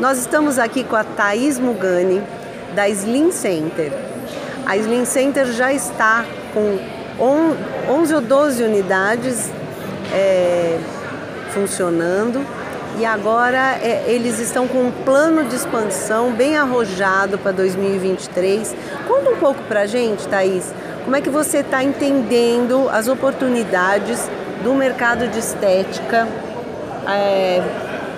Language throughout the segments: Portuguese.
Nós estamos aqui com a Thaís Mugani, da Slim Center. A Slim Center já está com 11 ou 12 unidades é, funcionando e agora é, eles estão com um plano de expansão bem arrojado para 2023. Conta um pouco para a gente, Thaís, como é que você está entendendo as oportunidades do mercado de estética é,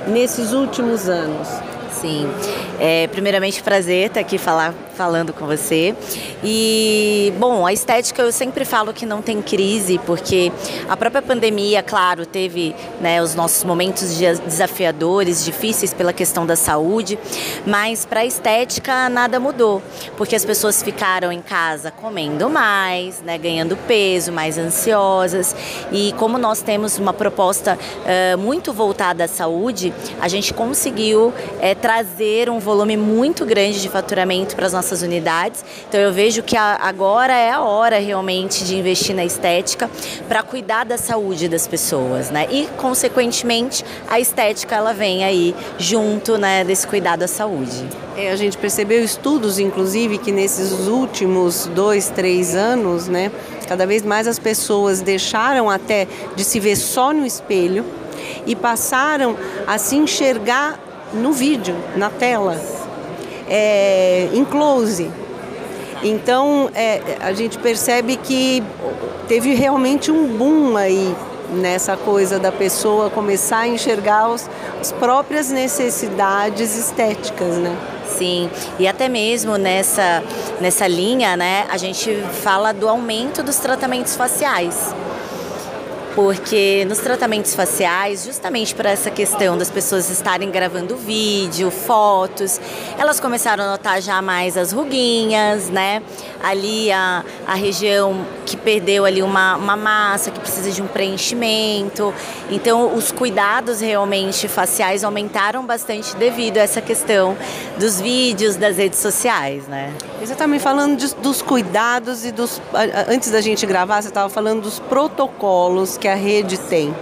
nesses últimos anos? Sim. É, primeiramente, prazer estar aqui falar, falando com você. E, bom, a estética eu sempre falo que não tem crise, porque a própria pandemia, claro, teve né, os nossos momentos desafiadores, difíceis pela questão da saúde, mas para a estética nada mudou, porque as pessoas ficaram em casa comendo mais, né, ganhando peso, mais ansiosas. E como nós temos uma proposta uh, muito voltada à saúde, a gente conseguiu uh, trazer um volume muito grande de faturamento para as nossas unidades. Então eu vejo que agora é a hora realmente de investir na estética para cuidar da saúde das pessoas, né? E consequentemente a estética ela vem aí junto, né, desse cuidado da saúde. É, a gente percebeu estudos, inclusive, que nesses últimos dois, três anos, né, cada vez mais as pessoas deixaram até de se ver só no espelho e passaram a se enxergar no vídeo, na tela, é, em close. Então é, a gente percebe que teve realmente um boom aí nessa coisa da pessoa começar a enxergar os, as próprias necessidades estéticas, né? Sim, e até mesmo nessa, nessa linha, né, a gente fala do aumento dos tratamentos faciais porque nos tratamentos faciais, justamente por essa questão das pessoas estarem gravando vídeo, fotos, elas começaram a notar já mais as ruguinhas, né? Ali a, a região que perdeu ali uma, uma massa, que precisa de um preenchimento. Então, os cuidados realmente faciais aumentaram bastante devido a essa questão dos vídeos, das redes sociais, né? Você está me falando de, dos cuidados e dos. Antes da gente gravar, você estava falando dos protocolos que a rede tem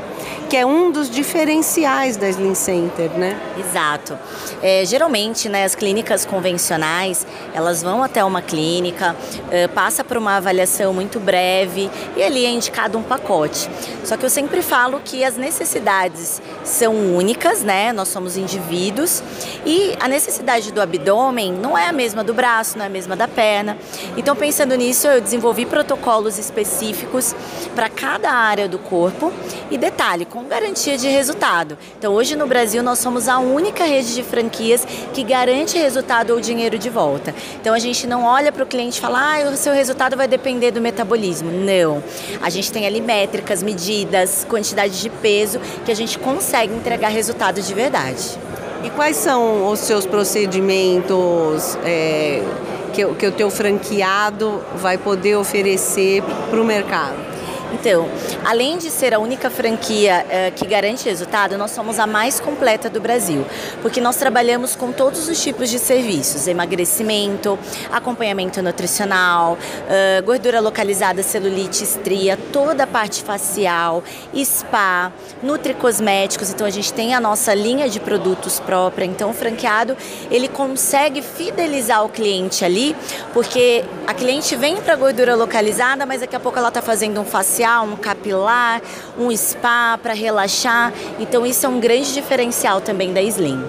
que é um dos diferenciais da Slim Center, né? Exato. É, geralmente, né, as clínicas convencionais, elas vão até uma clínica, é, passa por uma avaliação muito breve e ali é indicado um pacote. Só que eu sempre falo que as necessidades são únicas, né? Nós somos indivíduos e a necessidade do abdômen não é a mesma do braço, não é a mesma da perna. Então, pensando nisso, eu desenvolvi protocolos específicos para cada área do corpo e detalhe, com garantia de resultado. Então, hoje no Brasil, nós somos a única rede de franquias que garante resultado ou dinheiro de volta. Então, a gente não olha para o cliente e fala, ah, o seu resultado vai depender do metabolismo. Não. A gente tem ali métricas, medidas, quantidade de peso que a gente consegue entregar resultado de verdade. E quais são os seus procedimentos é, que, que o teu franqueado vai poder oferecer para o mercado? Então, além de ser a única franquia uh, que garante resultado, nós somos a mais completa do Brasil, porque nós trabalhamos com todos os tipos de serviços: emagrecimento, acompanhamento nutricional, uh, gordura localizada, celulite, estria, toda a parte facial, spa, nutricosméticos. Então, a gente tem a nossa linha de produtos própria. Então, o franqueado ele consegue fidelizar o cliente ali, porque a cliente vem para gordura localizada, mas daqui a pouco ela está fazendo um facial facial, um capilar, um spa para relaxar. Então isso é um grande diferencial também da Slim.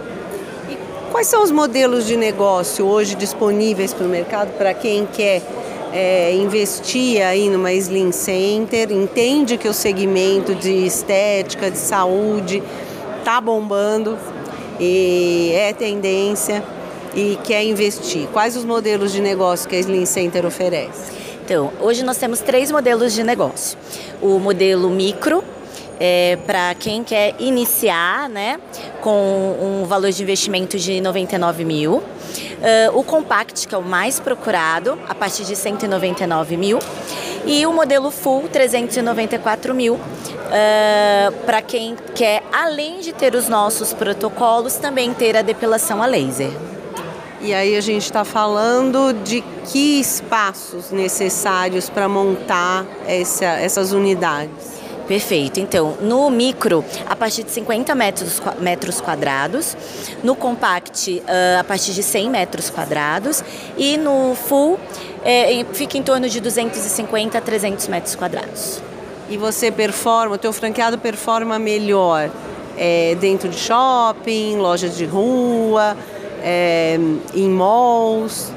E quais são os modelos de negócio hoje disponíveis para o mercado para quem quer é, investir aí numa Slim Center, entende que o segmento de estética, de saúde está bombando e é tendência e quer investir? Quais os modelos de negócio que a Slim Center oferece? Então, hoje nós temos três modelos de negócio. O modelo micro, é, para quem quer iniciar, né, com um valor de investimento de 99 mil. Uh, o Compact, que é o mais procurado, a partir de 199 mil. E o modelo Full, 394 mil, uh, para quem quer, além de ter os nossos protocolos, também ter a depilação a laser. E aí a gente está falando de que espaços necessários para montar essa, essas unidades? Perfeito. Então, no micro, a partir de 50 metros, metros quadrados, no compact, a partir de 100 metros quadrados, e no full, é, fica em torno de 250 a 300 metros quadrados. E você performa, o teu franqueado performa melhor é, dentro de shopping, lojas de rua, é, em malls?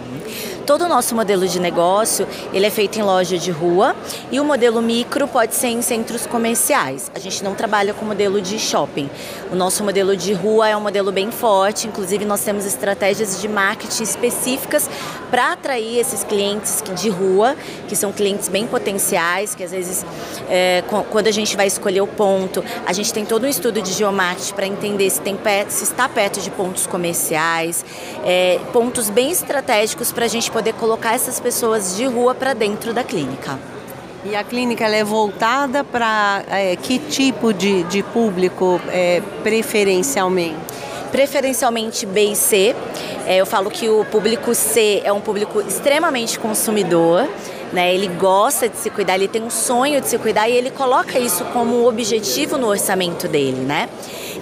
Todo o nosso modelo de negócio, ele é feito em loja de rua e o modelo micro pode ser em centros comerciais. A gente não trabalha com modelo de shopping. O nosso modelo de rua é um modelo bem forte, inclusive nós temos estratégias de marketing específicas para atrair esses clientes de rua, que são clientes bem potenciais, que às vezes é, quando a gente vai escolher o ponto, a gente tem todo um estudo de geomarketing para entender se, tem, se está perto de pontos comerciais, é, pontos bem estratégicos para a gente poder colocar essas pessoas de rua para dentro da clínica. E a clínica é voltada para é, que tipo de, de público é, preferencialmente? Preferencialmente B e C. É, eu falo que o público C é um público extremamente consumidor né? Ele gosta de se cuidar, ele tem um sonho de se cuidar e ele coloca isso como objetivo no orçamento dele, né?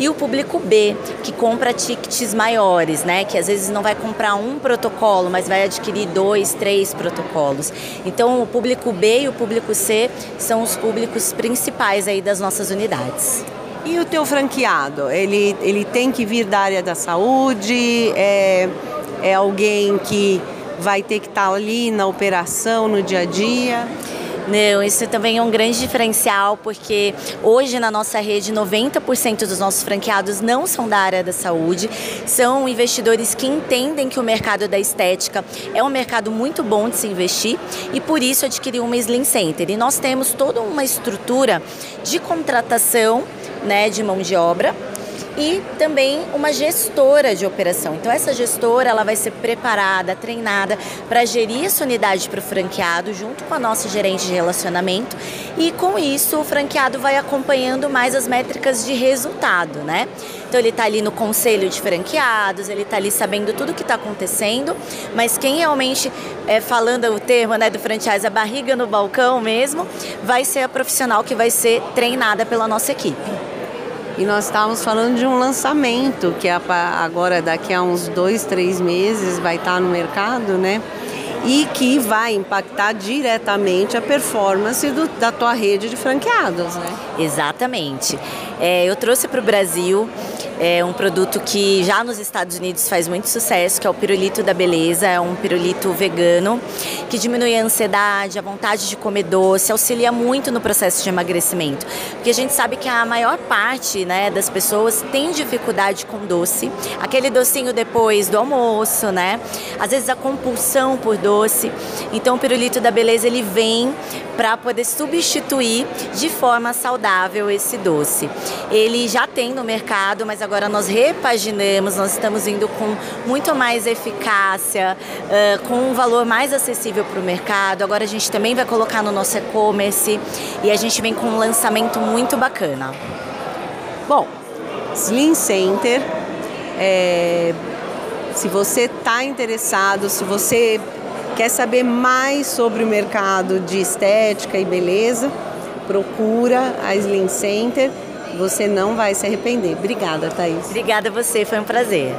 E o público B, que compra tickets maiores, né? Que às vezes não vai comprar um protocolo, mas vai adquirir dois, três protocolos. Então, o público B e o público C são os públicos principais aí das nossas unidades. E o teu franqueado, ele, ele tem que vir da área da saúde? É, é alguém que vai ter que estar tá ali na operação, no dia a dia? Não, isso também é um grande diferencial, porque hoje na nossa rede 90% dos nossos franqueados não são da área da saúde, são investidores que entendem que o mercado da estética é um mercado muito bom de se investir e por isso adquiriu uma Slim Center. E nós temos toda uma estrutura de contratação né, de mão de obra e também uma gestora de operação. Então essa gestora ela vai ser preparada, treinada para gerir essa unidade para o franqueado junto com a nossa gerente de relacionamento e com isso o franqueado vai acompanhando mais as métricas de resultado, né? Então ele está ali no conselho de franqueados, ele está ali sabendo tudo o que está acontecendo, mas quem realmente é falando o termo né, do franchise, a barriga no balcão mesmo, vai ser a profissional que vai ser treinada pela nossa equipe. E nós estávamos falando de um lançamento que é agora daqui a uns dois, três meses vai estar no mercado, né? E que vai impactar diretamente a performance do, da tua rede de franqueados, né? Exatamente. É, eu trouxe para o Brasil é um produto que já nos Estados Unidos faz muito sucesso, que é o pirulito da beleza, é um pirulito vegano que diminui a ansiedade, a vontade de comer doce, auxilia muito no processo de emagrecimento. Porque a gente sabe que a maior parte né, das pessoas tem dificuldade com doce, aquele docinho depois do almoço, né? Às vezes a compulsão por doce. Então o pirulito da beleza ele vem para poder substituir de forma saudável esse doce. Ele já tem no mercado, mas agora nós repaginamos, nós estamos indo com muito mais eficácia, uh, com um valor mais acessível para o mercado. Agora a gente também vai colocar no nosso e-commerce e a gente vem com um lançamento muito bacana. Bom, Slim Center, é, se você está interessado, se você quer saber mais sobre o mercado de estética e beleza, procura a Slim Center. Você não vai se arrepender. Obrigada, Thaís. Obrigada a você, foi um prazer.